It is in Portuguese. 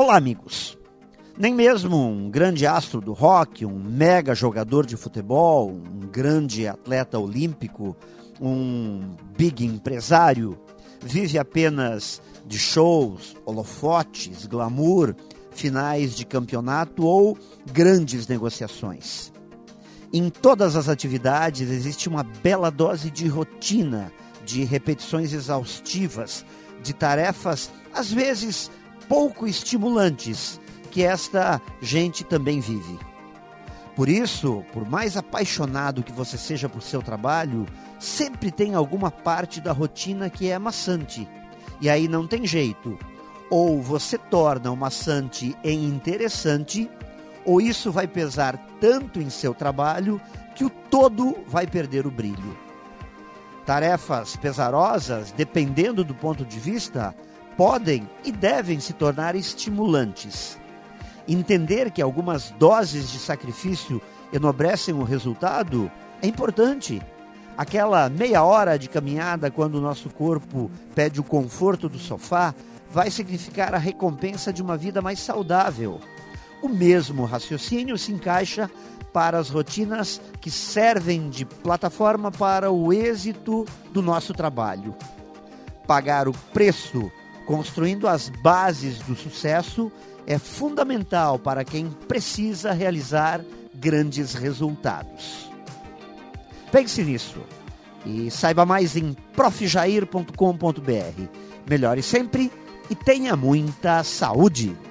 Olá, amigos. Nem mesmo um grande astro do rock, um mega jogador de futebol, um grande atleta olímpico, um big empresário, vive apenas de shows, holofotes, glamour, finais de campeonato ou grandes negociações. Em todas as atividades existe uma bela dose de rotina, de repetições exaustivas, de tarefas às vezes pouco estimulantes que esta gente também vive. Por isso, por mais apaixonado que você seja por seu trabalho, sempre tem alguma parte da rotina que é maçante. E aí não tem jeito. Ou você torna o maçante em interessante, ou isso vai pesar tanto em seu trabalho que o todo vai perder o brilho. Tarefas pesarosas, dependendo do ponto de vista, podem e devem se tornar estimulantes. Entender que algumas doses de sacrifício enobrecem o resultado é importante. Aquela meia hora de caminhada, quando o nosso corpo pede o conforto do sofá, vai significar a recompensa de uma vida mais saudável. O mesmo raciocínio se encaixa para as rotinas que servem de plataforma para o êxito do nosso trabalho. Pagar o preço construindo as bases do sucesso é fundamental para quem precisa realizar grandes resultados. Pense nisso e saiba mais em profjair.com.br. Melhore sempre e tenha muita saúde!